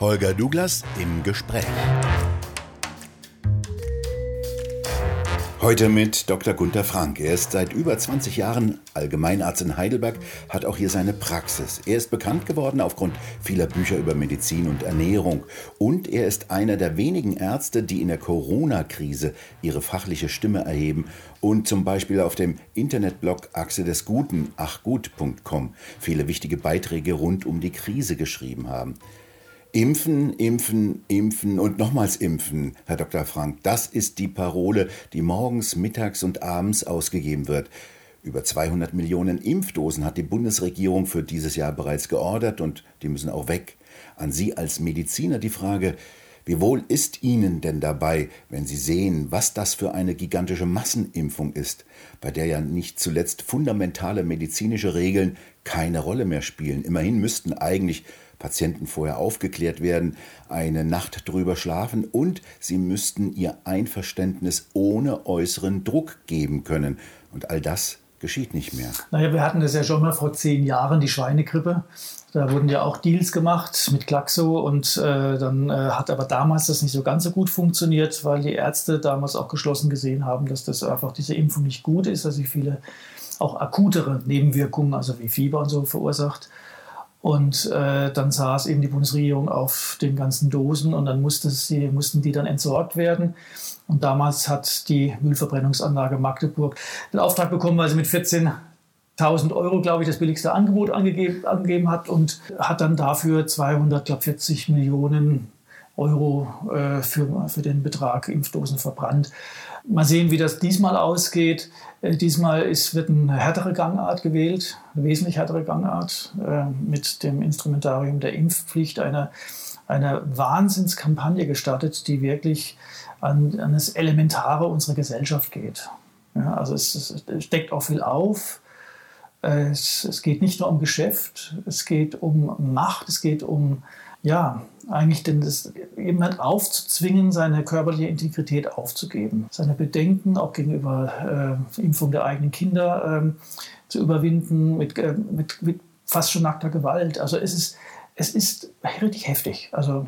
Holger Douglas im Gespräch. Heute mit Dr. Gunther Frank. Er ist seit über 20 Jahren Allgemeinarzt in Heidelberg, hat auch hier seine Praxis. Er ist bekannt geworden aufgrund vieler Bücher über Medizin und Ernährung. Und er ist einer der wenigen Ärzte, die in der Corona-Krise ihre fachliche Stimme erheben und zum Beispiel auf dem Internetblog Achse des Guten, achgut.com, viele wichtige Beiträge rund um die Krise geschrieben haben. Impfen, impfen, impfen und nochmals impfen, Herr Dr. Frank. Das ist die Parole, die morgens, mittags und abends ausgegeben wird. Über 200 Millionen Impfdosen hat die Bundesregierung für dieses Jahr bereits geordert und die müssen auch weg. An Sie als Mediziner die Frage, wie wohl ist Ihnen denn dabei, wenn Sie sehen, was das für eine gigantische Massenimpfung ist, bei der ja nicht zuletzt fundamentale medizinische Regeln keine Rolle mehr spielen? Immerhin müssten eigentlich Patienten vorher aufgeklärt werden, eine Nacht drüber schlafen und sie müssten ihr Einverständnis ohne äußeren Druck geben können. Und all das geschieht nicht mehr. Naja, wir hatten das ja schon mal vor zehn Jahren, die Schweinegrippe. Da wurden ja auch Deals gemacht mit Glaxo und äh, dann äh, hat aber damals das nicht so ganz so gut funktioniert, weil die Ärzte damals auch geschlossen gesehen haben, dass das einfach diese Impfung nicht gut ist, dass sie viele auch akutere Nebenwirkungen, also wie Fieber und so verursacht. Und äh, dann saß eben die Bundesregierung auf den ganzen Dosen und dann musste sie, mussten die dann entsorgt werden. Und damals hat die Müllverbrennungsanlage Magdeburg den Auftrag bekommen, weil sie mit 14.000 Euro, glaube ich, das billigste Angebot angegeben, angegeben hat und hat dann dafür 240 Millionen Euro äh, für, für den Betrag Impfdosen verbrannt. Mal sehen, wie das diesmal ausgeht. Äh, diesmal ist, wird eine härtere Gangart gewählt, eine wesentlich härtere Gangart äh, mit dem Instrumentarium der Impfpflicht, eine, eine Wahnsinnskampagne gestartet, die wirklich an, an das Elementare unserer Gesellschaft geht. Ja, also es, es steckt auch viel auf. Es, es, geht nicht nur um Geschäft, es geht um Macht, es geht um ja, eigentlich denn das, jemand aufzuzwingen, seine körperliche Integrität aufzugeben, seine Bedenken auch gegenüber äh, Impfung der eigenen Kinder äh, zu überwinden mit, äh, mit, mit, fast schon nackter Gewalt. Also es ist, es ist richtig heftig. Also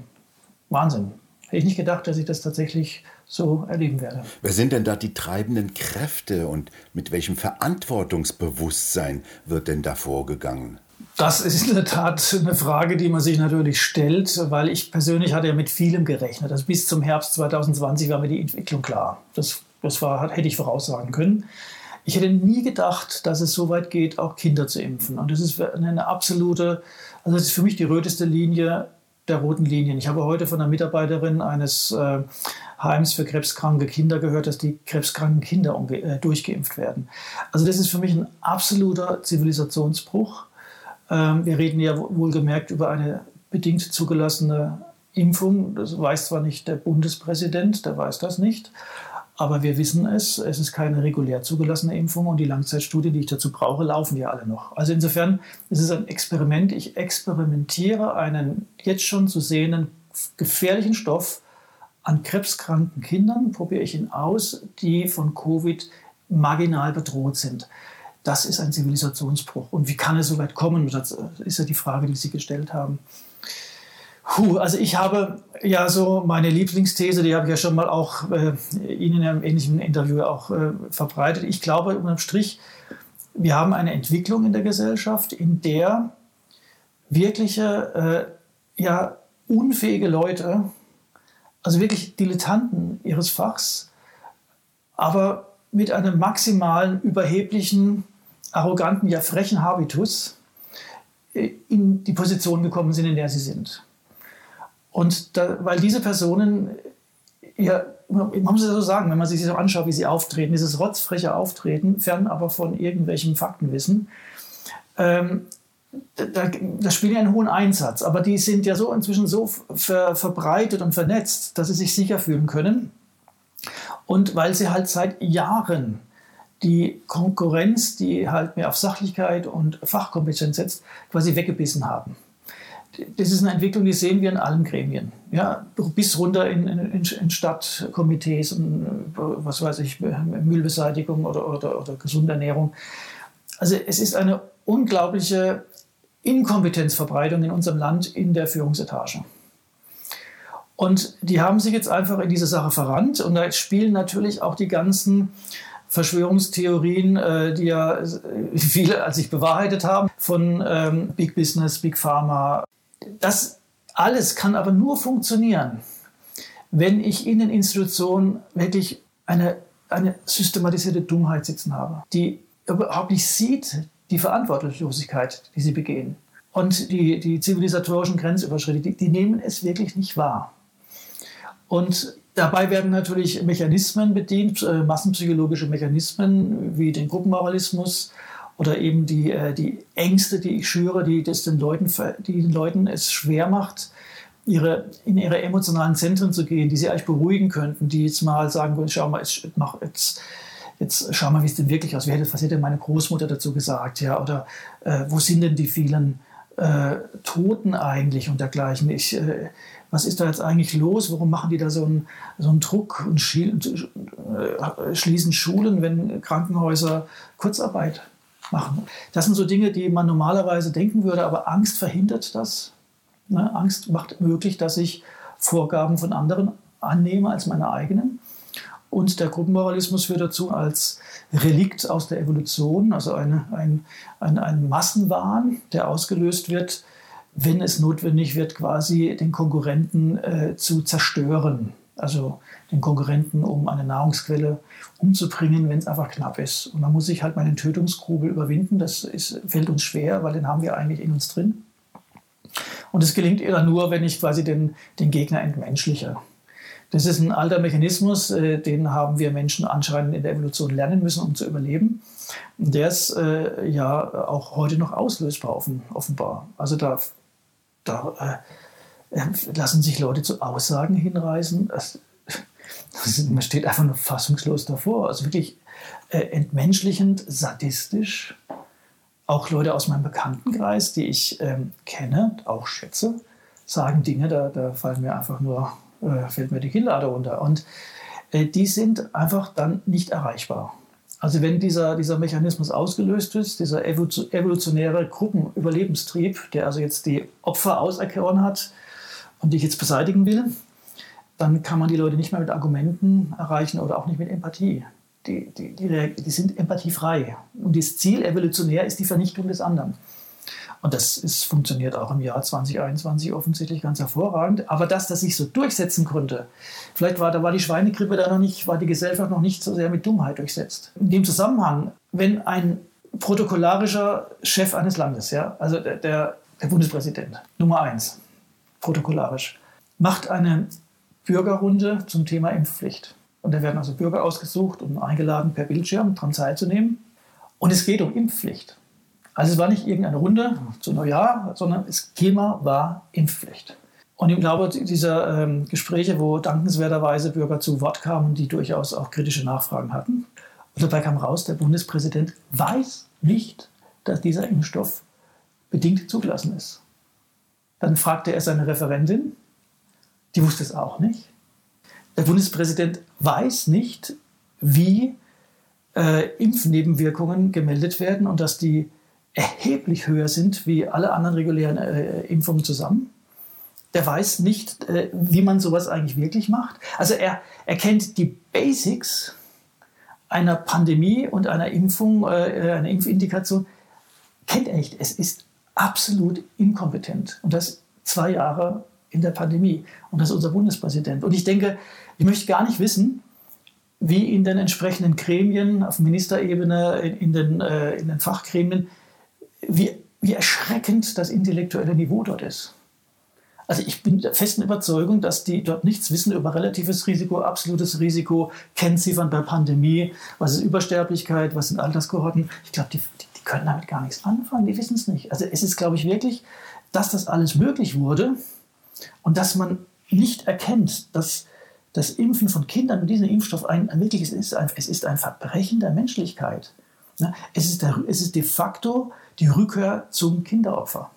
Wahnsinn. Hätte ich nicht gedacht, dass ich das tatsächlich so erleben werde. Wer sind denn da die treibenden Kräfte und mit welchem Verantwortungsbewusstsein wird denn da vorgegangen? Das ist in der Tat eine Frage, die man sich natürlich stellt, weil ich persönlich hatte ja mit vielem gerechnet. Also bis zum Herbst 2020 war mir die Entwicklung klar. Das, das war, hätte ich voraussagen können. Ich hätte nie gedacht, dass es so weit geht, auch Kinder zu impfen. Und das ist eine absolute, also das ist für mich die röteste Linie der roten Linien. Ich habe heute von einer Mitarbeiterin eines äh, Heims für krebskranke Kinder gehört, dass die krebskranken Kinder äh, durchgeimpft werden. Also das ist für mich ein absoluter Zivilisationsbruch. Ähm, wir reden ja wohlgemerkt über eine bedingt zugelassene Impfung. Das weiß zwar nicht der Bundespräsident, der weiß das nicht, aber wir wissen es. Es ist keine regulär zugelassene Impfung und die Langzeitstudien, die ich dazu brauche, laufen ja alle noch. Also insofern ist es ein Experiment. Ich experimentiere einen jetzt schon zu sehenden gefährlichen Stoff an krebskranken Kindern, probiere ich ihn aus, die von Covid marginal bedroht sind. Das ist ein Zivilisationsbruch. Und wie kann es so weit kommen? Das ist ja die Frage, die Sie gestellt haben. Puh, also ich habe ja so meine Lieblingsthese, die habe ich ja schon mal auch äh, Ihnen in einem ähnlichen Interview auch äh, verbreitet. Ich glaube unterm Strich, wir haben eine Entwicklung in der Gesellschaft, in der wirkliche, äh, ja, unfähige Leute, also wirklich Dilettanten ihres Fachs, aber mit einem maximalen überheblichen arroganten, ja frechen Habitus äh, in die Position gekommen sind, in der sie sind. Und da, weil diese Personen, ja, man muss es so sagen, wenn man sich so anschaut, wie sie auftreten, dieses rotzfreche Auftreten, fern aber von irgendwelchem Faktenwissen, ähm, da, da spielen ja einen hohen Einsatz, aber die sind ja so inzwischen so ver, verbreitet und vernetzt, dass sie sich sicher fühlen können. Und weil sie halt seit Jahren die Konkurrenz, die halt mehr auf Sachlichkeit und Fachkompetenz setzt, quasi weggebissen haben. Das ist eine Entwicklung, die sehen wir in allen Gremien. Ja, bis runter in, in, in Stadtkomitees und was weiß ich, Müllbeseitigung oder, oder, oder gesunde Ernährung. Also es ist eine unglaubliche Inkompetenzverbreitung in unserem Land in der Führungsetage. Und die haben sich jetzt einfach in diese Sache verrannt und da spielen natürlich auch die ganzen Verschwörungstheorien, äh, die ja viele als sich bewahrheitet haben, von ähm, Big Business, Big Pharma. Das alles kann aber nur funktionieren, wenn ich in den Institutionen wirklich eine, eine systematisierte Dummheit sitzen habe, die überhaupt nicht sieht die Verantwortungslosigkeit, die sie begehen. Und die, die zivilisatorischen Grenzüberschritte, die, die nehmen es wirklich nicht wahr. Und dabei werden natürlich Mechanismen bedient, äh, massenpsychologische Mechanismen wie den Gruppenmoralismus oder eben die, äh, die Ängste, die ich schüre, die, das den Leuten, die den Leuten es schwer macht, ihre, in ihre emotionalen Zentren zu gehen, die sie eigentlich beruhigen könnten, die jetzt mal sagen würden, schau mal, jetzt, mach, jetzt, jetzt schau mal, wie es denn wirklich aus. Was hätte meine Großmutter dazu gesagt? Ja? Oder äh, wo sind denn die vielen äh, Toten eigentlich und dergleichen? Ich, äh, was ist da jetzt eigentlich los? Warum machen die da so einen, so einen Druck und äh, schließen Schulen, wenn Krankenhäuser Kurzarbeit machen? Das sind so Dinge, die man normalerweise denken würde, aber Angst verhindert das. Ne? Angst macht möglich, dass ich Vorgaben von anderen annehme als meine eigenen. Und der Gruppenmoralismus führt dazu als Relikt aus der Evolution, also eine, ein, ein, ein Massenwahn, der ausgelöst wird wenn es notwendig wird, quasi den Konkurrenten äh, zu zerstören. Also den Konkurrenten, um eine Nahrungsquelle umzubringen, wenn es einfach knapp ist. Und man muss sich halt mal den Tötungsgrubel überwinden. Das ist, fällt uns schwer, weil den haben wir eigentlich in uns drin. Und es gelingt eher nur, wenn ich quasi den, den Gegner entmenschliche. Das ist ein alter Mechanismus, äh, den haben wir Menschen anscheinend in der Evolution lernen müssen, um zu überleben. Und der ist äh, ja auch heute noch auslösbar, offenbar. Also da da äh, äh, lassen sich Leute zu Aussagen hinreißen. Das, das, man steht einfach nur fassungslos davor. Also wirklich äh, entmenschlichend, sadistisch. Auch Leute aus meinem Bekanntenkreis, die ich ähm, kenne, auch schätze, sagen Dinge, da, da fallen mir einfach nur, äh, fällt mir die Kinnlade runter. Und äh, die sind einfach dann nicht erreichbar. Also wenn dieser, dieser Mechanismus ausgelöst ist, dieser evolutionäre Gruppenüberlebenstrieb, der also jetzt die Opfer auserkoren hat und die ich jetzt beseitigen will, dann kann man die Leute nicht mehr mit Argumenten erreichen oder auch nicht mit Empathie. Die, die, die, die sind empathiefrei. Und das Ziel evolutionär ist die Vernichtung des anderen. Und das ist, funktioniert auch im Jahr 2021 offensichtlich ganz hervorragend. Aber dass das sich so durchsetzen konnte, vielleicht war, da war die Schweinegrippe da noch nicht, war die Gesellschaft noch nicht so sehr mit Dummheit durchsetzt. In dem Zusammenhang, wenn ein protokollarischer Chef eines Landes, ja, also der, der, der Bundespräsident, Nummer eins, protokollarisch, macht eine Bürgerrunde zum Thema Impfpflicht. Und da werden also Bürger ausgesucht und eingeladen, per Bildschirm daran teilzunehmen. Und es geht um Impfpflicht. Also es war nicht irgendeine Runde zu Neujahr, sondern das Thema war Impfpflicht. Und im Laufe dieser ähm, Gespräche, wo dankenswerterweise Bürger zu Wort kamen, die durchaus auch kritische Nachfragen hatten, und dabei kam raus, der Bundespräsident weiß nicht, dass dieser Impfstoff bedingt zugelassen ist. Dann fragte er seine Referentin, die wusste es auch nicht. Der Bundespräsident weiß nicht, wie äh, Impfnebenwirkungen gemeldet werden und dass die erheblich höher sind wie alle anderen regulären äh, Impfungen zusammen. Der weiß nicht, äh, wie man sowas eigentlich wirklich macht. Also er, er kennt die Basics einer Pandemie und einer Impfung, äh, einer Impfindikation, kennt er nicht. Es ist absolut inkompetent. Und das zwei Jahre in der Pandemie. Und das ist unser Bundespräsident. Und ich denke, ich möchte gar nicht wissen, wie in den entsprechenden Gremien auf Ministerebene, in, in, den, äh, in den Fachgremien, wie, wie erschreckend das intellektuelle Niveau dort ist. Also ich bin der festen Überzeugung, dass die dort nichts wissen über relatives Risiko, absolutes Risiko, Kennziffern bei Pandemie, was ist Übersterblichkeit, was sind Alterskohorten. Ich glaube, die, die, die, können damit gar nichts anfangen, die wissen es nicht. Also es ist, glaube ich, wirklich, dass das alles möglich wurde und dass man nicht erkennt, dass das Impfen von Kindern mit diesem Impfstoff ein, ein wirkliches ist, ein, es ist ein Verbrechen der Menschlichkeit. Ne? Es ist, der, es ist de facto die Rückkehr zum Kinderopfer.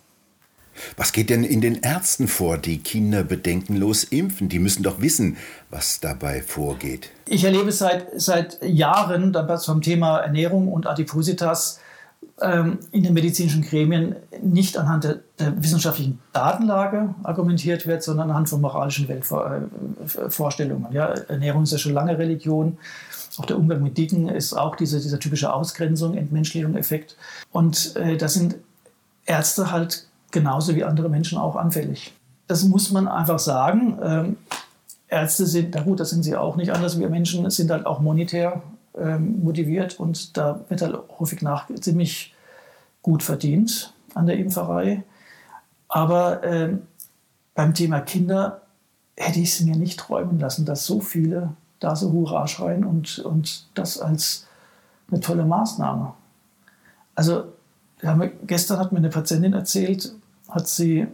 Was geht denn in den Ärzten vor, die Kinder bedenkenlos impfen? Die müssen doch wissen, was dabei vorgeht. Ich erlebe seit, seit Jahren zum Thema Ernährung und Adipositas ähm, in den medizinischen Gremien nicht anhand der, der, wissenschaftlichen Datenlage argumentiert wird, sondern anhand von moralischen Weltvorstellungen. Ja, Ernährung ist ja schon lange Religion. Auch der Umgang mit Dicken ist auch diese, dieser typische Ausgrenzung, Entmenschlichung, Effekt. Und äh, da sind Ärzte halt genauso wie andere Menschen auch anfällig. Das muss man einfach sagen. Ähm, Ärzte sind, na gut, das sind sie auch nicht anders. Wir Menschen sind halt auch monetär ähm, motiviert und da wird halt häufig nach ziemlich gut verdient an der Impferei. Aber ähm, beim Thema Kinder hätte ich es mir nicht träumen lassen, dass so viele da so Hurra schreien und, und das als eine tolle Maßnahme. Also wir, gestern hat mir eine Patientin erzählt, hat sie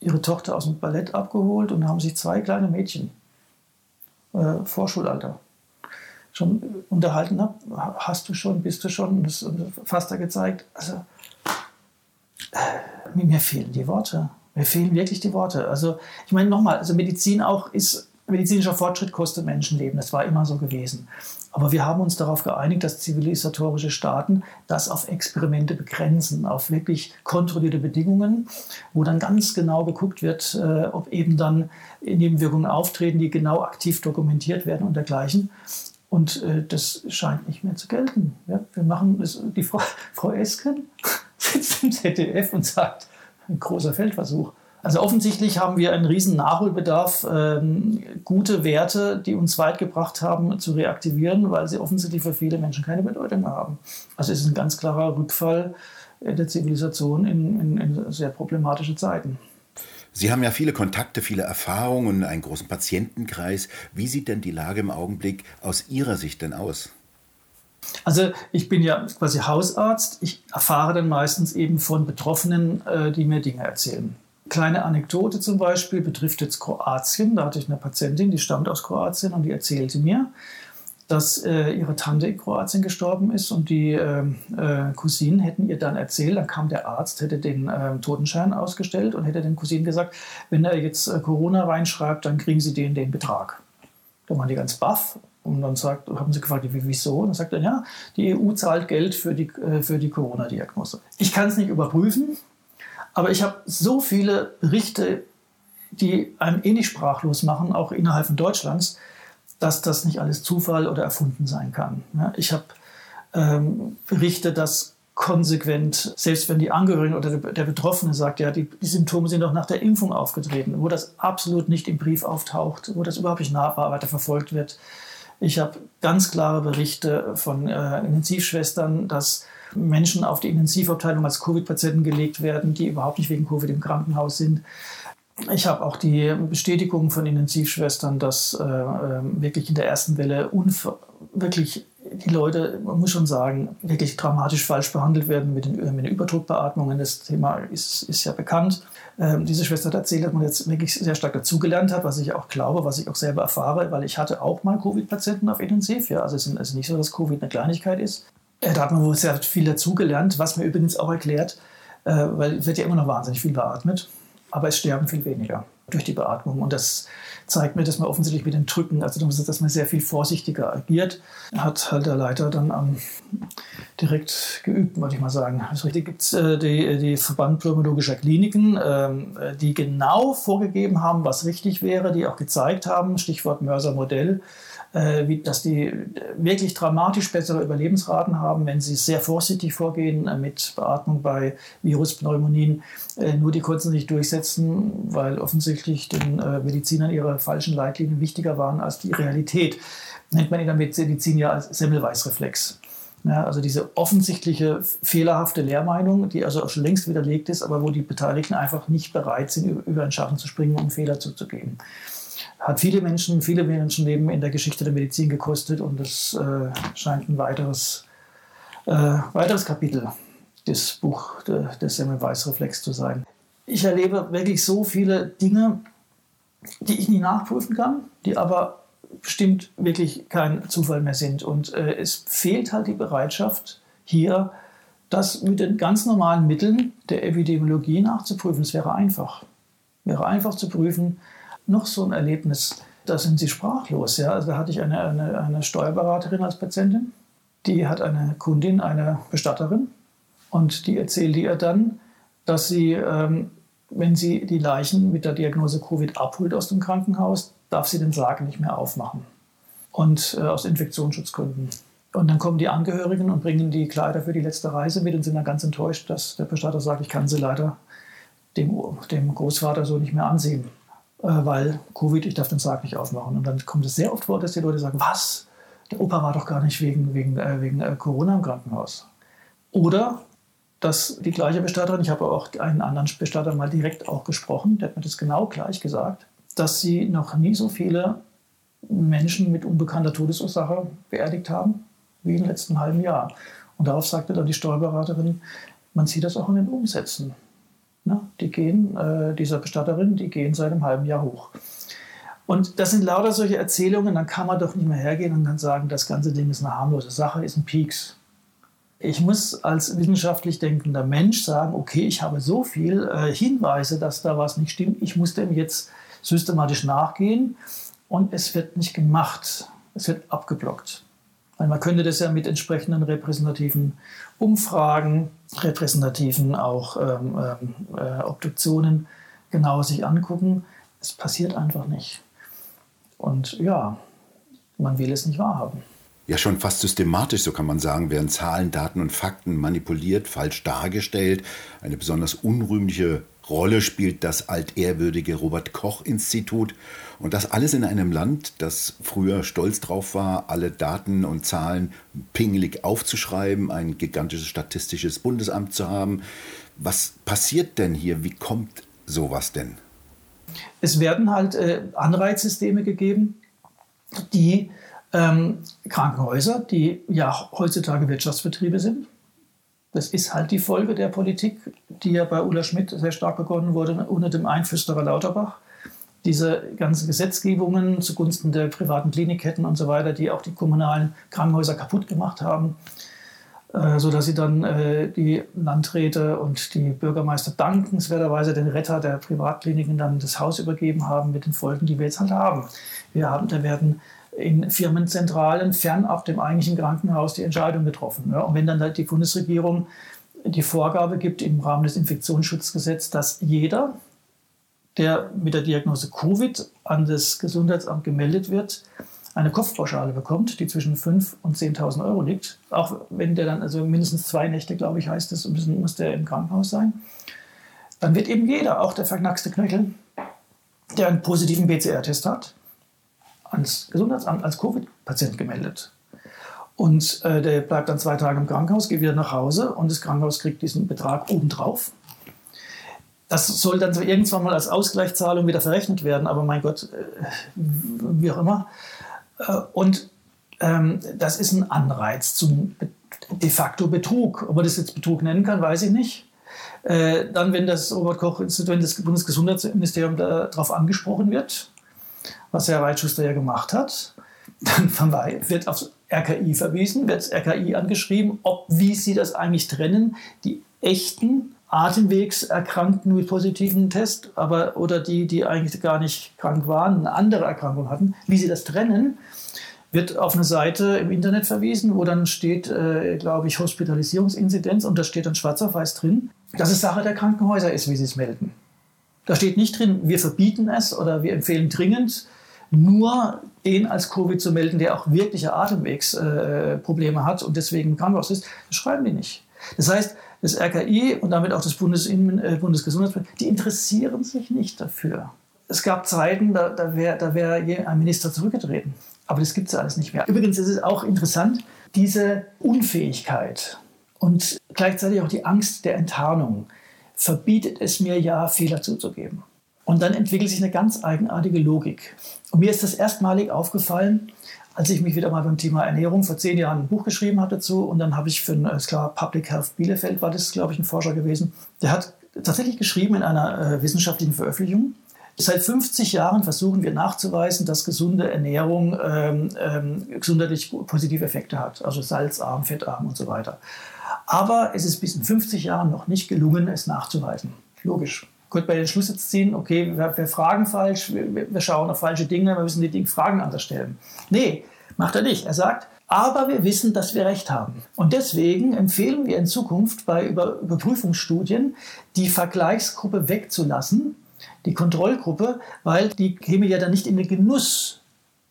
ihre Tochter aus dem Ballett abgeholt und haben sich zwei kleine Mädchen, äh, Vorschulalter, schon unterhalten. Hab, hast du schon, bist du schon? Das, das Faster gezeigt. Also, äh, mir fehlen die Worte. Mir fehlen wirklich die Worte. Also, ich meine, nochmal, also Medizin auch ist medizinischer Fortschritt kostet Menschenleben. Das war immer so gewesen. Aber wir haben uns darauf geeinigt, dass zivilisatorische Staaten das auf Experimente begrenzen, auf wirklich kontrollierte Bedingungen, wo dann ganz genau geguckt wird, äh, ob eben dann Nebenwirkungen auftreten, die genau aktiv dokumentiert werden und dergleichen. Und äh, das scheint nicht mehr zu gelten. Wir machen das, die Frau, Frau Esken sitzt im ZDF und sagt, ein großer Feldversuch. Also offensichtlich haben wir einen riesen Nachholbedarf, ähm, gute Werte, die uns weit gebracht haben, zu reaktivieren, weil sie offensichtlich für viele Menschen keine Bedeutung mehr haben. Also es ist ein ganz klarer Rückfall der Zivilisation in, in, in sehr problematische Zeiten. Sie haben ja viele Kontakte, viele Erfahrungen, einen großen Patientenkreis. Wie sieht denn die Lage im Augenblick aus Ihrer Sicht denn aus? Also ich bin ja quasi Hausarzt. Ich erfahre dann meistens eben von Betroffenen, äh, die mir Dinge erzählen. Kleine Anekdote zum Beispiel betrifft jetzt Kroatien. Da hatte ich eine Patientin, die stammt aus Kroatien und die erzählte mir, dass äh, ihre Tante in Kroatien gestorben ist und die äh, äh, Cousinen hätten ihr dann erzählt, dann kam der Arzt, hätte den ähm, Totenschein ausgestellt und hätte den Cousinen gesagt, wenn er jetzt äh, Corona reinschreibt, dann kriegen sie den den Betrag. Da waren die ganz baff und dann sagt, haben sie gefragt, wieso? Und dann sagt er, ja, die EU zahlt Geld für die, äh, für die Corona-Diagnose. Ich kann es nicht überprüfen, aber ich habe so viele Berichte, die einem eh nicht sprachlos machen, auch innerhalb von Deutschlands, dass das nicht alles Zufall oder erfunden sein kann. Ich habe ähm, Berichte, dass konsequent, selbst wenn die Angehörigen oder der Betroffene sagt, ja, die, die, Symptome sind doch nach der Impfung aufgetreten, wo das absolut nicht im Brief auftaucht, wo das überhaupt nicht nachbar weiter verfolgt wird. Ich habe ganz klare Berichte von äh, Intensivschwestern, dass Menschen auf die Intensivabteilung als Covid-Patienten gelegt werden, die überhaupt nicht wegen Covid im Krankenhaus sind. Ich habe auch die Bestätigung von Intensivschwestern, dass äh, ähm, wirklich in der ersten Welle wirklich die Leute, man muss schon sagen, wirklich dramatisch falsch behandelt werden mit den, mit den Überdruckbeatmungen. Das Thema ist, ist ja bekannt. Ähm, diese Schwester hat erzählt, dass man jetzt wirklich sehr stark dazugelernt hat, was ich auch glaube, was ich auch selber erfahre, weil ich hatte auch mal Covid-Patienten auf Intensiv. Ja. Also es ist nicht so, dass Covid eine Kleinigkeit ist. Da hat man wohl sehr viel dazugelernt, was mir übrigens auch erklärt, äh, weil es wird ja immer noch wahnsinnig viel beatmet, aber es sterben viel weniger durch die Beatmung. Und das zeigt mir, dass man offensichtlich mit den Drücken, also dass man sehr viel vorsichtiger agiert, hat halt der Leiter dann ähm, direkt geübt, wollte ich mal sagen. Also richtig gibt es äh, die, die Verband Pneumologischer Kliniken, ähm, die genau vorgegeben haben, was richtig wäre, die auch gezeigt haben, Stichwort Mörser-Modell, äh, wie, dass die wirklich dramatisch bessere Überlebensraten haben, wenn sie sehr vorsichtig vorgehen äh, mit Beatmung bei Viruspneumonien. Äh, nur die konnten sich durchsetzen, weil offensichtlich den äh, Medizinern ihre falschen Leitlinien wichtiger waren als die Realität. Nennt man in der Medizin ja als Semmelweisreflex. Ja, also diese offensichtliche fehlerhafte Lehrmeinung, die also schon längst widerlegt ist, aber wo die Beteiligten einfach nicht bereit sind, über einen Schatten zu springen, um Fehler zuzugeben hat viele Menschen, viele Menschenleben in der Geschichte der Medizin gekostet und es äh, scheint ein weiteres, äh, weiteres Kapitel des Buch de, des Semmelweis-Reflex zu sein. Ich erlebe wirklich so viele Dinge, die ich nie nachprüfen kann, die aber bestimmt wirklich kein Zufall mehr sind. Und äh, es fehlt halt die Bereitschaft, hier das mit den ganz normalen Mitteln der Epidemiologie nachzuprüfen. Es wäre einfach. Wäre einfach zu prüfen, noch so ein Erlebnis, da sind sie sprachlos. Ja? Also da hatte ich eine, eine, eine Steuerberaterin als Patientin, die hat eine Kundin, eine Bestatterin, Und die erzählte ihr dann, dass sie, ähm, wenn sie die Leichen mit der Diagnose Covid abholt aus dem Krankenhaus, darf sie den Sarg nicht mehr aufmachen. Und äh, aus Infektionsschutzgründen. Und dann kommen die Angehörigen und bringen die Kleider für die letzte Reise mit und sind dann ganz enttäuscht, dass der Bestatter sagt, ich kann sie leider dem, dem Großvater so nicht mehr ansehen, weil Covid, ich darf den Sarg nicht aufmachen. Und dann kommt es sehr oft vor, dass die Leute sagen, was? Der Opa war doch gar nicht wegen, wegen, äh, wegen äh, Corona im Krankenhaus. Oder dass die gleiche Bestatterin, ich habe auch einen anderen Bestatter mal direkt auch gesprochen, der hat mir das genau gleich gesagt, dass sie noch nie so viele Menschen mit unbekannter Todesursache beerdigt haben wie im letzten halben Jahr. Und darauf sagte dann die Steuerberaterin, man sieht das auch in den Umsätzen. Na, die gehen, äh, dieser Bestatterin, die gehen seit einem halben Jahr hoch. Und das sind lauter solche Erzählungen, dann kann man doch nicht mehr hergehen und dann sagen, das ganze Ding ist eine harmlose Sache, ist ein Pieks ich muss als wissenschaftlich denkender Mensch sagen, okay, ich habe so viele äh, Hinweise, dass da was nicht stimmt, ich muss dem jetzt systematisch nachgehen und es wird nicht gemacht, es wird abgeblockt. Man könnte das ja mit entsprechenden repräsentativen Umfragen, repräsentativen auch ähm, ähm, äh, Obduktionen genau sich angucken. Es passiert einfach nicht. Und ja, man will es nicht wahrhaben ja schon fast systematisch, so kann man sagen, werden Zahlen, Daten und Fakten manipuliert, falsch dargestellt. Eine besonders unrühmliche Rolle spielt das altehrwürdige Robert Koch Institut. Und das alles in einem Land, das früher stolz drauf war, alle Daten und Zahlen pingelig aufzuschreiben, ein gigantisches statistisches Bundesamt zu haben. Was passiert denn hier? Wie kommt sowas denn? Es werden halt äh, Anreizsysteme gegeben, die ähm, Krankenhäuser, die ja heutzutage Wirtschaftsbetriebe sind. Das ist halt die Folge der Politik, die ja bei Ulla Schmidt sehr stark begonnen wurde unter dem Einflüsterer Lauterbach. Diese ganzen Gesetzgebungen zugunsten der privaten Klinikketten und so weiter, die auch die kommunalen Krankenhäuser kaputt gemacht haben, äh, sodass sie dann äh, die Landräte und die Bürgermeister dankenswerterweise den Retter der Privatkliniken dann das Haus übergeben haben mit den Folgen, die wir jetzt halt haben. Wir haben, da werden in Firmenzentralen fernab dem eigentlichen Krankenhaus die Entscheidung getroffen. Ja. Und wenn dann halt die Bundesregierung die Vorgabe gibt im Rahmen des Infektionsschutzgesetzes, dass jeder, der mit der Diagnose Covid an das Gesundheitsamt gemeldet wird, eine Kopfpauschale bekommt, die zwischen 5.000 und 10.000 Euro liegt. Auch wenn der dann, also mindestens zwei Nächte, glaube ich, heißt es, muss der im Krankenhaus sein. Dann wird eben jeder, auch der verknackste Knöchel, der einen positiven PCR-Test hat, ans Gesundheitsamt als Covid-Patient gemeldet. Und äh, der bleibt dann zwei Tage im Krankenhaus, geht wieder nach Hause und das Krankenhaus kriegt diesen Betrag obendrauf. Das soll dann irgendwann mal als Ausgleichszahlung wieder verrechnet werden, aber mein Gott, äh, wie auch immer. Äh, und ähm, das ist ein Anreiz zum de facto Betrug. Ob man das jetzt Betrug nennen kann, weiß ich nicht. Äh, dann, wenn das Robert Koch Institut, wenn das Bundesgesundheitsministerium darauf angesprochen wird, was Herr Reitschuster ja gemacht hat. Dann wird aufs RKI verwiesen, wird das RKI angeschrieben, ob, wie sie das eigentlich trennen, die echten Atemwegserkrankten mit positiven Test, aber oder die, die eigentlich gar nicht krank waren, eine andere Erkrankung hatten, wie sie das trennen, wird auf eine Seite im Internet verwiesen, wo dann steht, äh, glaube ich, Hospitalisierungsinzidenz und da steht dann schwarz auf weiß drin, dass es Sache der Krankenhäuser ist, wie sie es melden. Da steht nicht drin, wir verbieten es oder wir empfehlen dringend, nur den als Covid zu melden, der auch wirkliche Atemwegsprobleme äh, hat und deswegen im Krankenhaus ist. Das schreiben die nicht. Das heißt, das RKI und damit auch das Bundesinnen, äh, Bundesgesundheitsministerium, die interessieren sich nicht dafür. Es gab Zeiten, da, da wäre wär ein Minister zurückgetreten. Aber das gibt es alles nicht mehr. Übrigens ist es auch interessant, diese Unfähigkeit und gleichzeitig auch die Angst der Enttarnung verbietet es mir ja, Fehler zuzugeben. Und dann entwickelt sich eine ganz eigenartige Logik. Und mir ist das erstmalig aufgefallen, als ich mich wieder mal beim Thema Ernährung vor zehn Jahren ein Buch geschrieben habe dazu. Und dann habe ich für ein, ist klar, Public Health Bielefeld war das, glaube ich, ein Forscher gewesen. Der hat tatsächlich geschrieben in einer äh, wissenschaftlichen Veröffentlichung, Seit 50 Jahren versuchen wir nachzuweisen, dass gesunde Ernährung ähm, ähm, gesundheitlich positive Effekte hat, also salzarm, fettarm und so weiter. Aber es ist bis in 50 Jahren noch nicht gelungen, es nachzuweisen. Logisch. Könnte bei den Schluss jetzt ziehen, okay, wir, wir fragen falsch, wir, wir, schauen auf falsche Dinge, wir müssen die Dinge Fragen anders stellen. Nee, macht er nicht. Er sagt, Aber wir wissen, dass wir recht haben. Und deswegen empfehlen wir in Zukunft bei Über Überprüfungsstudien, die Vergleichsgruppe wegzulassen, die Kontrollgruppe, weil die käme ja dann nicht in den Genuss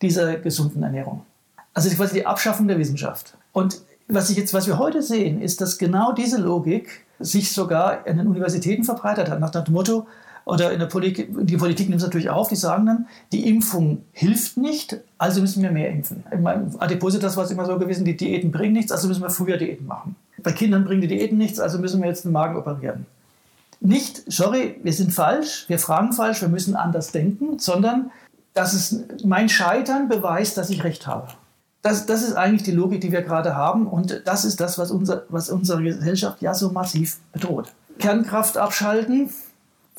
dieser gesunden Ernährung. Also quasi die Abschaffung der Wissenschaft. Und was, ich jetzt, was wir heute sehen, ist, dass genau diese Logik sich sogar in den Universitäten verbreitet hat, nach dem Motto, oder in der Politik, die Politik nimmt es natürlich auf, die sagen dann, die Impfung hilft nicht, also müssen wir mehr impfen. In meinem Adipositas war es immer so gewesen, die Diäten bringen nichts, also müssen wir früher Diäten machen. Bei Kindern bringen die Diäten nichts, also müssen wir jetzt den Magen operieren. Nicht, sorry, wir sind falsch, wir fragen falsch, wir müssen anders denken, sondern dass es mein Scheitern beweist, dass ich recht habe. Das, das ist eigentlich die Logik, die wir gerade haben und das ist das, was, unser, was unsere Gesellschaft ja so massiv bedroht. Kernkraft abschalten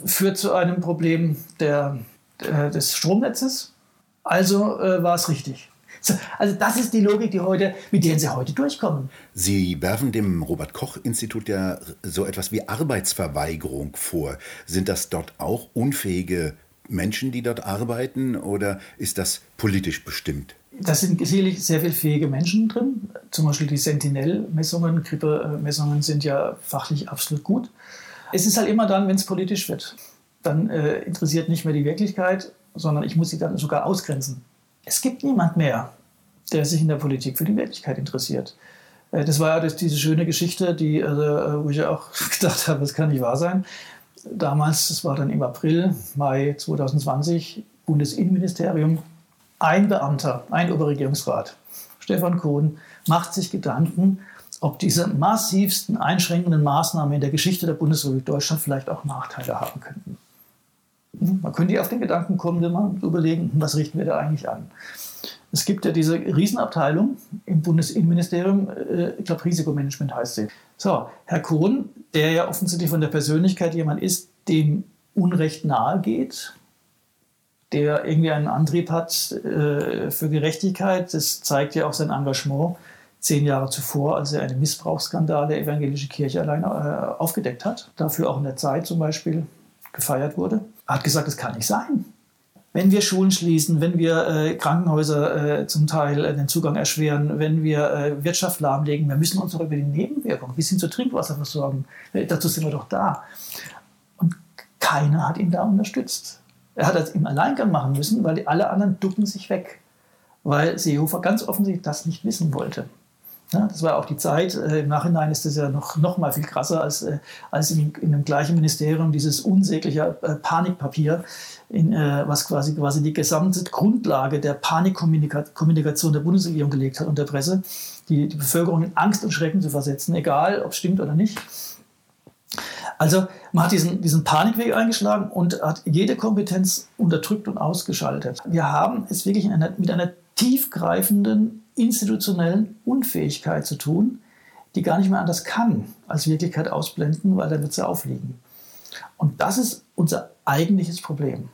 führt zu einem Problem der, der des Stromnetzes, also äh, war es richtig. Also das ist die Logik, die heute, mit der Sie heute durchkommen. Sie werfen dem Robert Koch Institut ja so etwas wie Arbeitsverweigerung vor. Sind das dort auch unfähige Menschen, die dort arbeiten, oder ist das politisch bestimmt? Da sind sicherlich sehr viele fähige Menschen drin. Zum Beispiel die Sentinel-Messungen, Grippe-Messungen sind ja fachlich absolut gut. Es ist halt immer dann, wenn es politisch wird. Dann äh, interessiert nicht mehr die Wirklichkeit, sondern ich muss sie dann sogar ausgrenzen. Es gibt niemand mehr, der sich in der Politik für die Wirklichkeit interessiert. Äh, das war ja das, diese schöne Geschichte, die, äh, wo ich ja auch gedacht habe, das kann nicht wahr sein damals, das war dann im April, Mai 2020, Bundesinnenministerium, ein Beamter, ein Oberregierungsrat, Stefan Kohn, macht sich Gedanken, ob diese massivsten einschränkenden Maßnahmen in der Geschichte der Bundesrepublik Deutschland vielleicht auch Nachteile haben könnten. Man könnte ja auf den Gedanken kommen, wenn man überlegen, was richten wir da eigentlich an. Es gibt ja diese Riesenabteilung im Bundesinnenministerium, äh, ich glaube Risikomanagement heißt sie. So, Herr Kohn, der ja offensichtlich von der Persönlichkeit jemand ist, dem Unrecht nahe geht, der irgendwie einen Antrieb hat äh, für Gerechtigkeit, das zeigt ja auch sein Engagement zehn Jahre zuvor, als er einen Missbrauchsskandal der evangelischen Kirche alleine äh, aufgedeckt hat, dafür auch in der Zeit zum Beispiel gefeiert wurde, hat gesagt, das kann nicht sein wenn wir Schulen schließen, wenn wir äh, Krankenhäuser äh, zum Teil äh, den Zugang erschweren, wenn wir äh, Wirtschaft lahmlegen, wir müssen uns doch über die Nebenwirkungen bis hin zur Trinkwasserversorgung, dazu sind wir doch da. Und keiner hat ihn da unterstützt. Er hat das im Alleingang machen müssen, weil die, alle anderen ducken sich weg, weil Seehofer ganz offensichtlich das nicht wissen wollte. Ja, das war auch die Zeit. Äh, Im Nachhinein ist das ja noch, noch mal viel krasser, als, äh, als in, in dem gleichen Ministerium dieses unsägliche äh, Panikpapier, in, äh, was quasi, quasi die gesamte Grundlage der Panikkommunikation der Bundesregierung gelegt hat und der Presse, die, die Bevölkerung in Angst und Schrecken zu versetzen, egal ob es stimmt oder nicht. Also man hat diesen, diesen Panikweg eingeschlagen und hat jede Kompetenz unterdrückt und ausgeschaltet. Wir haben es wirklich einer, mit einer tiefgreifenden institutionellen Unfähigkeit zu tun, die gar nicht mehr anders kann, als Wirklichkeit ausblenden, weil dann wird sie aufliegen. Und das ist unser eigentliches Problem.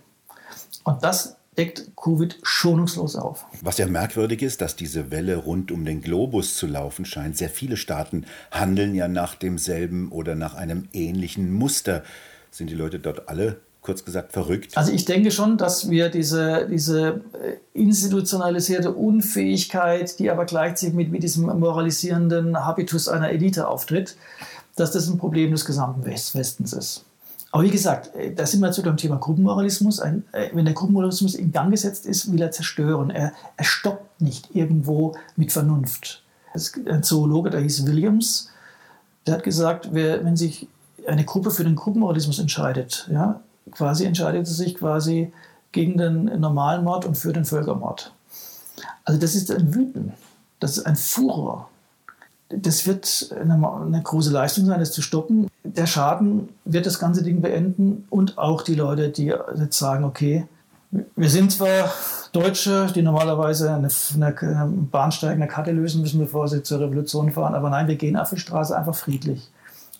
Und das deckt Covid schonungslos auf. Was ja merkwürdig ist, dass diese Welle rund um den Globus zu laufen scheint. Sehr viele Staaten handeln ja nach demselben oder nach einem ähnlichen Muster. Sind die Leute dort alle kurz gesagt verrückt? Also ich denke schon, dass wir diese, diese äh, institutionalisierte Unfähigkeit, die aber gleichzeitig mit, mit diesem moralisierenden Habitus einer Elite auftritt, dass das ein Problem des gesamten Westens ist. Aber wie gesagt, äh, da sind wir zu dem Thema Gruppenmoralismus. Ein, äh, wenn der Gruppenmoralismus in Gang gesetzt ist, will er zerstören. Er, er stoppt nicht irgendwo mit Vernunft. Es ist ein Zoologe, der hieß Williams, der hat gesagt, wer, wenn sich eine Gruppe für den Gruppenmoralismus entscheidet, ja, quasi entscheidet sie sich quasi gegen den Normalmord und für den Völkermord. Also das ist ein Wüten, das ist ein Furor. Das wird eine, eine, große Leistung sein, das zu stoppen. Der Schaden wird das ganze Ding beenden und auch die Leute, die jetzt sagen, okay, wir sind zwar Deutsche, die normalerweise eine, eine Bahnsteig, eine Karte lösen müssen, bevor sie zur Revolution fahren, aber nein, wir gehen auf die Straße einfach friedlich.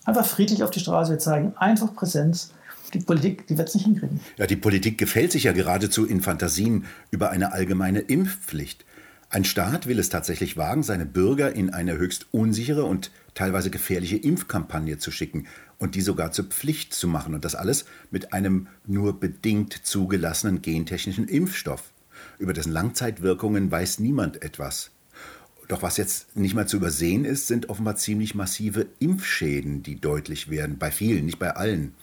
Einfach friedlich auf die Straße, wir zeigen einfach Präsenz die Politik, die wird es nicht hinkriegen. Ja, die Politik gefällt sich ja geradezu in Fantasien über eine allgemeine Impfpflicht. Ein Staat will es tatsächlich wagen, seine Bürger in eine höchst unsichere und teilweise gefährliche Impfkampagne zu schicken und die sogar zur Pflicht zu machen. Und das alles mit einem nur bedingt zugelassenen gentechnischen Impfstoff. Über dessen Langzeitwirkungen weiß niemand etwas. Doch was jetzt nicht mal zu übersehen ist, sind offenbar ziemlich massive Impfschäden, die deutlich werden. Bei vielen, nicht bei allen.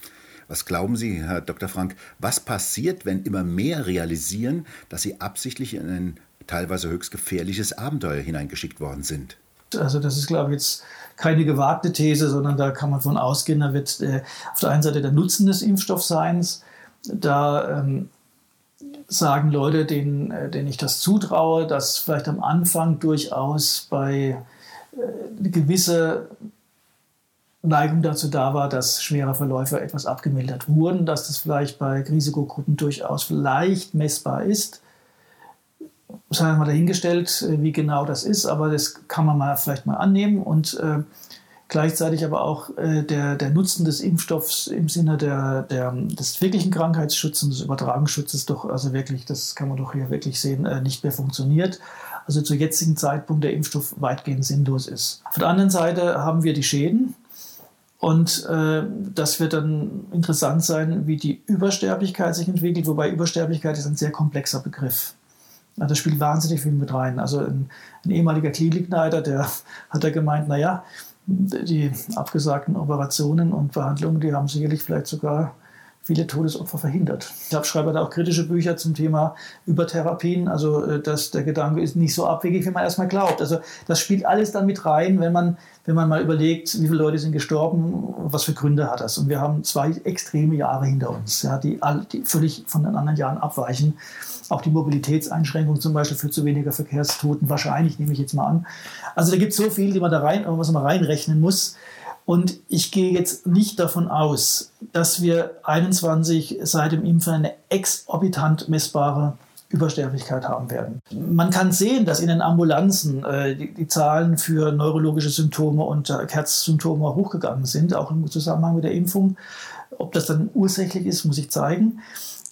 Was glauben Sie, Herr Dr. Frank, was passiert, wenn immer mehr realisieren, dass sie absichtlich in ein teilweise höchst gefährliches Abenteuer hineingeschickt worden sind? Also das ist, glaube ich, jetzt keine gewagte These, sondern da kann man von ausgehen, da wird äh, auf der einen Seite der Nutzen des Impfstoffseins, da ähm, sagen Leute, denen, äh, denen ich das zutraue, dass vielleicht am Anfang durchaus bei äh, gewisse Neigung dazu da war, dass schwere Verläufe etwas abgemildert wurden, dass das vielleicht bei Risikogruppen durchaus vielleicht messbar ist. Wir mal dahingestellt, äh, wie genau das ist, aber das kann man mal vielleicht mal annehmen und äh, gleichzeitig aber auch äh, der, der Nutzen des Impfstoffs im Sinne der, der, des wirklichen Krankheitsschutzes und des Übertragungsschutzes doch, also wirklich, das kann man doch hier wirklich sehen, äh, nicht mehr funktioniert. Also zu jetzigen Zeitpunkt der Impfstoff weitgehend sinnlos ist. Auf der anderen Seite haben wir die Schäden. Und äh, das wird dann interessant sein, wie die Übersterblichkeit sich entwickelt, wobei Übersterblichkeit ist ein sehr komplexer Begriff. Das spielt wahnsinnig viel mit rein. Also ein, ein ehemaliger Klinikleiter, der hat da gemeint, naja, die abgesagten Operationen und Behandlungen, die haben sicherlich vielleicht sogar viele Todesopfer verhindert. Ich schreibe da auch kritische Bücher zum Thema Übertherapien. Also äh, dass der Gedanke ist nicht so abwegig, wie man erstmal glaubt. Also das spielt alles dann mit rein, wenn man, wenn man mal überlegt, wie viele Leute sind gestorben, was für Gründe hat das. Und wir haben zwei extreme Jahre hinter uns, ja, die, die völlig von den anderen Jahren abweichen. Auch die Mobilitätseinschränkung zum Beispiel führt zu weniger Verkehrstoten, wahrscheinlich, nehme ich jetzt mal an. Also da gibt es so viel, die man da rein, was man reinrechnen muss. Und ich gehe jetzt nicht davon aus, dass wir 21 seit dem Impfen eine exorbitant messbare Übersterblichkeit haben werden. Man kann sehen, dass in den Ambulanzen äh, die, die, Zahlen für neurologische Symptome und äh, Herzsymptome hochgegangen sind, auch im Zusammenhang mit der Impfung. Ob das dann ursächlich ist, muss ich zeigen.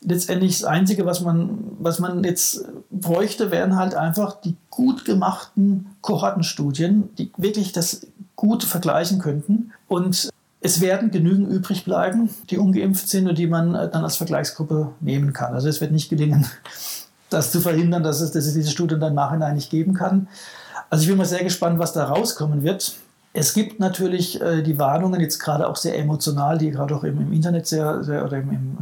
Letztendlich das Einzige, was man, was man jetzt bräuchte, wären halt einfach die gut gemachten Kohortenstudien, die wirklich das gut vergleichen könnten. Und es werden genügend übrig bleiben, die ungeimpft sind und die man äh, dann als Vergleichsgruppe nehmen kann. Also es wird nicht gelingen, das zu verhindern, dass es, dass es diese Studien dann Nachhinein nicht geben kann. Also ich bin mal sehr gespannt, was da rauskommen wird. Es gibt natürlich äh, die Warnungen, jetzt gerade auch sehr emotional, die gerade auch im, im Internet sehr, sehr oder im, im,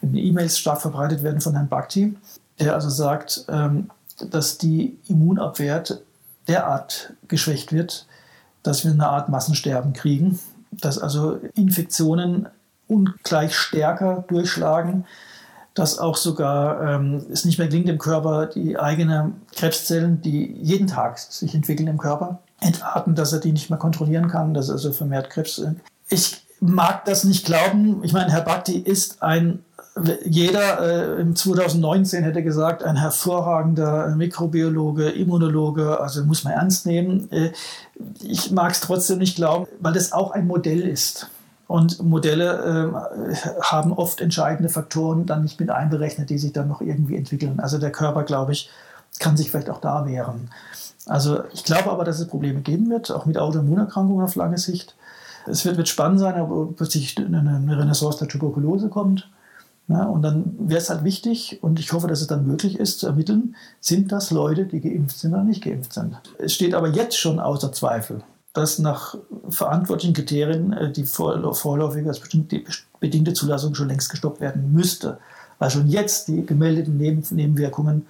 in E-Mails stark verbreitet werden von Herrn Bhakti, der also sagt, ähm, dass die Immunabwehr derart geschwächt wird, dass wir eine Art Massensterben kriegen, dass also Infektionen ungleich stärker durchschlagen, dass auch sogar ähm, es nicht mehr gelingt, im Körper die eigenen Krebszellen, die jeden Tag sich entwickeln im Körper, entarten, dass er die nicht mehr kontrollieren kann, dass also vermehrt Krebs. Ich mag das nicht glauben. Ich meine, Herr Bhakti ist ein jeder äh, im 2019 hätte gesagt, ein hervorragender Mikrobiologe, Immunologe, also muss man ernst nehmen. Äh, ich mag es trotzdem nicht glauben, weil das auch ein Modell ist. Und Modelle äh, haben oft entscheidende Faktoren dann nicht mit einberechnet, die sich dann noch irgendwie entwickeln. Also der Körper, glaube ich, kann sich vielleicht auch da wehren. Also ich glaube aber, dass es Probleme geben wird, auch mit Autoimmunerkrankungen auf lange Sicht. Es wird, wird spannend sein, ob plötzlich eine Renaissance der Tuberkulose kommt. Ja, und dann wäre es halt wichtig, und ich hoffe, dass es dann möglich ist, zu ermitteln, sind das Leute, die geimpft sind oder nicht geimpft sind. Es steht aber jetzt schon außer Zweifel, dass nach verantwortlichen Kriterien äh, die vorläufige, als bedingte Zulassung schon längst gestoppt werden müsste. Weil schon jetzt die gemeldeten Nebenwirkungen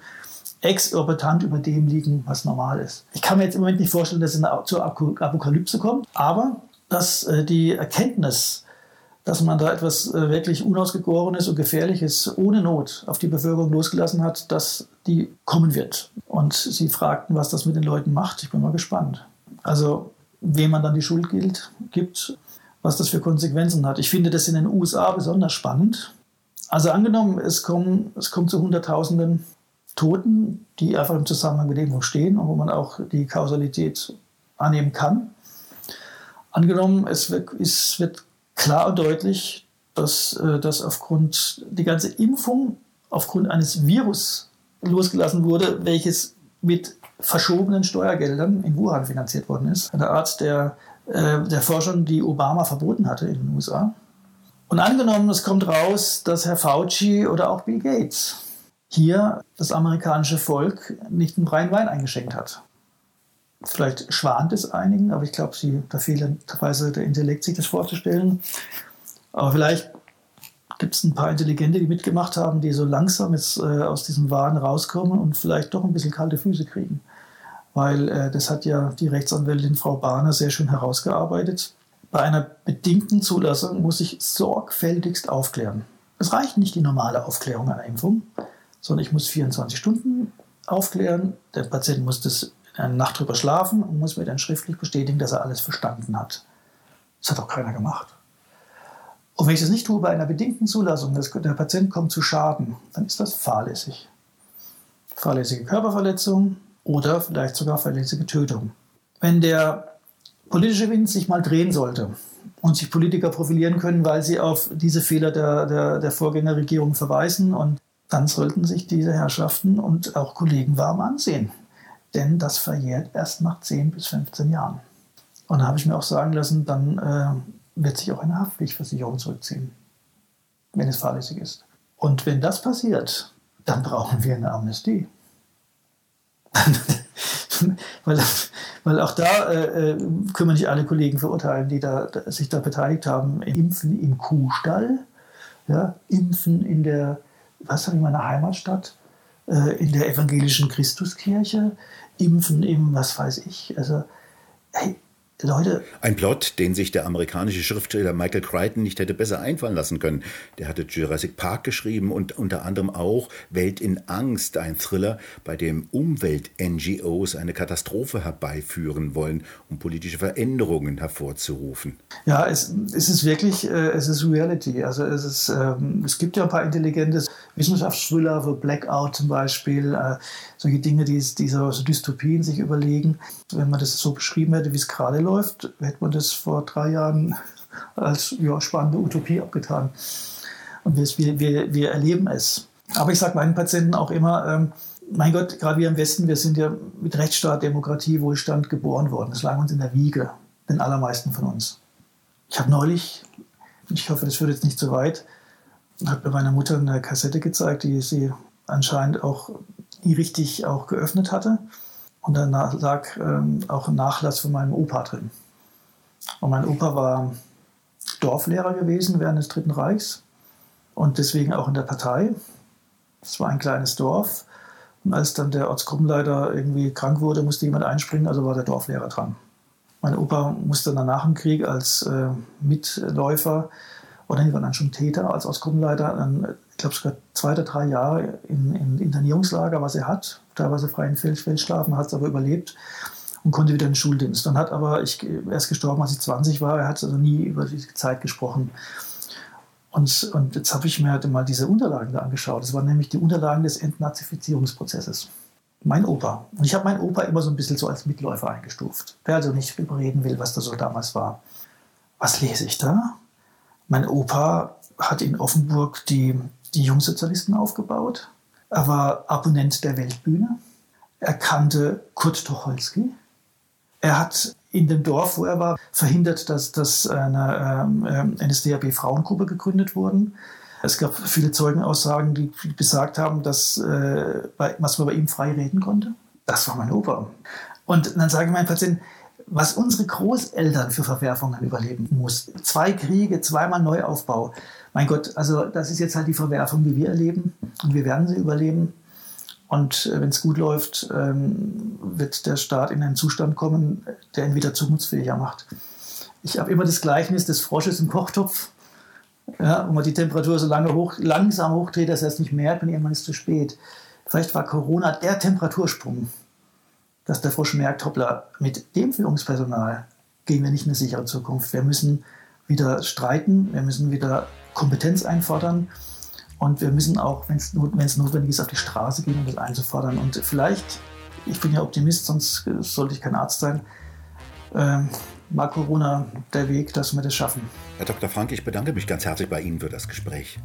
exorbitant über dem liegen, was normal ist. Ich kann mir jetzt im Moment nicht vorstellen, dass es zur Apokalypse kommt, aber dass äh, die Erkenntnis, dass man da etwas äh, wirklich Unausgegorenes und Gefährliches ohne Not auf die Bevölkerung losgelassen hat, dass die kommen wird. Und sie fragten, was das mit den Leuten macht. Ich bin mal gespannt. Also, wem man dann die Schuld gilt, gibt, was das für Konsequenzen hat. Ich finde das in den USA besonders spannend. Also angenommen, es, kommen, es kommt zu Hunderttausenden Toten, die einfach im Zusammenhang mit dem stehen und wo man auch die Kausalität annehmen kann. Angenommen, es wird, es wird klar und deutlich, dass, äh, dass aufgrund die ganze Impfung aufgrund eines Virus losgelassen wurde, welches mit verschobenen Steuergeldern in Wuhan finanziert worden ist. Eine Art der, äh, der Forschung, die Obama verboten hatte in den USA. Und angenommen, es kommt raus, dass Herr Fauci oder auch Bill Gates hier das amerikanische Volk nicht einen reinen Wein eingeschenkt hat. Vielleicht schwant es einigen, aber ich glaube, da fehlt teilweise der Intellekt, sich das vorzustellen. Aber vielleicht gibt es ein paar Intelligente, die mitgemacht haben, die so langsam jetzt äh, aus diesem Wahn rauskommen und vielleicht doch ein bisschen kalte Füße kriegen. Weil äh, das hat ja die Rechtsanwältin Frau Bahner sehr schön herausgearbeitet. Bei einer bedingten Zulassung muss ich sorgfältigst aufklären. Es reicht nicht die normale Aufklärung einer Impfung, sondern ich muss 24 Stunden aufklären. Der Patient muss das eine Nacht drüber schlafen und muss mir dann schriftlich bestätigen, dass er alles verstanden hat. Das hat auch keiner gemacht. Und wenn ich das nicht tue bei einer bedingten Zulassung, dass der Patient kommt zu Schaden, dann ist das fahrlässig. Fahrlässige Körperverletzung oder vielleicht sogar fahrlässige Tötung. Wenn der politische Wind sich mal drehen sollte und sich Politiker profilieren können, weil sie auf diese Fehler der, der, der Vorgängerregierung verweisen, und dann sollten sich diese Herrschaften und auch Kollegen warm ansehen. Denn das verjährt erst nach 10 bis 15 Jahren. Und da habe ich mir auch sagen lassen, dann äh, wird sich auch eine Haftpflichtversicherung zurückziehen, wenn es fahrlässig ist. Und wenn das passiert, dann brauchen wir eine Amnestie. weil, weil auch da äh, äh, können wir nicht alle Kollegen verurteilen, die da, sich da beteiligt haben. Impfen im Kuhstall, ja, Impfen in der, was habe ich meiner Heimatstadt, äh, in der evangelischen Christuskirche, Impfen im, was weiß ich. Also, hey, Leute. Ein Plot, den sich der amerikanische Schriftsteller Michael Crichton nicht hätte besser einfallen lassen können. Der hatte Jurassic Park geschrieben und unter anderem auch Welt in Angst, ein Thriller, bei dem Umwelt-NGOs eine Katastrophe herbeiführen wollen, um politische Veränderungen hervorzurufen. Ja, es, es ist wirklich, äh, es ist Reality. Also es, ist, ähm, es gibt ja ein paar intelligente Wissenschaftsthriller, wie Blackout zum Beispiel, äh, solche Dinge, die, die so, so Dystopien sich überlegen. Wenn man das so beschrieben hätte, wie es gerade läuft, hätte man das vor drei Jahren als ja, spannende Utopie abgetan. Und wir, wir, wir erleben es. Aber ich sage meinen Patienten auch immer, ähm, mein Gott, gerade wir im Westen, wir sind ja mit Rechtsstaat, Demokratie, Wohlstand geboren worden. Das lag uns in der Wiege, den allermeisten von uns. Ich habe neulich, ich hoffe, das führt jetzt nicht zu weit, hat mir meiner Mutter eine Kassette gezeigt, die sie anscheinend auch nie richtig auch geöffnet hatte. Und dann lag ähm, auch ein Nachlass von meinem Opa drin. Und mein Opa war Dorflehrer gewesen während des Dritten Reichs und deswegen auch in der Partei. Es war ein kleines Dorf. Und als dann der Ortsgruppenleiter irgendwie krank wurde, musste jemand einspringen, also war der Dorflehrer dran. Mein Opa musste dann nach dem Krieg als äh, Mitläufer oder die waren dann schon Täter als Ortsgruppenleiter, dann, ich glaube sogar zwei oder drei Jahre in, in Internierungslager, was er hat, teilweise frei in Feldschlafen, hat es aber überlebt und konnte wieder in den Schuldienst. Dann hat aber, ich, er ist gestorben, als ich 20 war, er hat also nie über die Zeit gesprochen. Und, und jetzt habe ich mir halt mal diese Unterlagen da angeschaut. Das waren nämlich die Unterlagen des Entnazifizierungsprozesses. Mein Opa. Und ich habe meinen Opa immer so ein bisschen so als Mitläufer eingestuft, der also nicht überreden will, was da so damals war. Was lese ich da? Mein Opa hat in Offenburg die, die Jungsozialisten aufgebaut. Er war Abonnent der Weltbühne. Er kannte Kurt Tucholsky. Er hat in dem Dorf, wo er war, verhindert, dass, dass eine ähm, NSDAP-Frauengruppe gegründet wurde. Es gab viele Zeugenaussagen, die besagt haben, dass äh, bei, was man bei ihm frei reden konnte. Das war mein Opa. Und dann sage ich meinem Patienten, was unsere Großeltern für Verwerfungen überleben muss. Zwei Kriege, zweimal Neuaufbau. Mein Gott, also das ist jetzt halt die Verwerfung, die wir erleben und wir werden sie überleben. Und äh, wenn es gut läuft, ähm, wird der Staat in einen Zustand kommen, der ihn wieder zukunftsfähiger macht. Ich habe immer das Gleichnis des Frosches im Kochtopf, ja, wo man die Temperatur so lange hoch, langsam hochdreht, dass er es nicht merkt und irgendwann ist es zu spät. Vielleicht war Corona der Temperatursprung dass der Frosch merkt, hoppla, mit dem Führungspersonal gehen wir nicht in eine sichere Zukunft. Wir müssen wieder streiten, wir müssen wieder Kompetenz einfordern und wir müssen auch, wenn es notwendig ist, auf die Straße gehen, um das einzufordern. Und vielleicht, ich bin ja Optimist, sonst sollte ich kein Arzt sein, äh, war Corona der Weg, dass wir das schaffen. Herr Dr. Frank, ich bedanke mich ganz herzlich bei Ihnen für das Gespräch.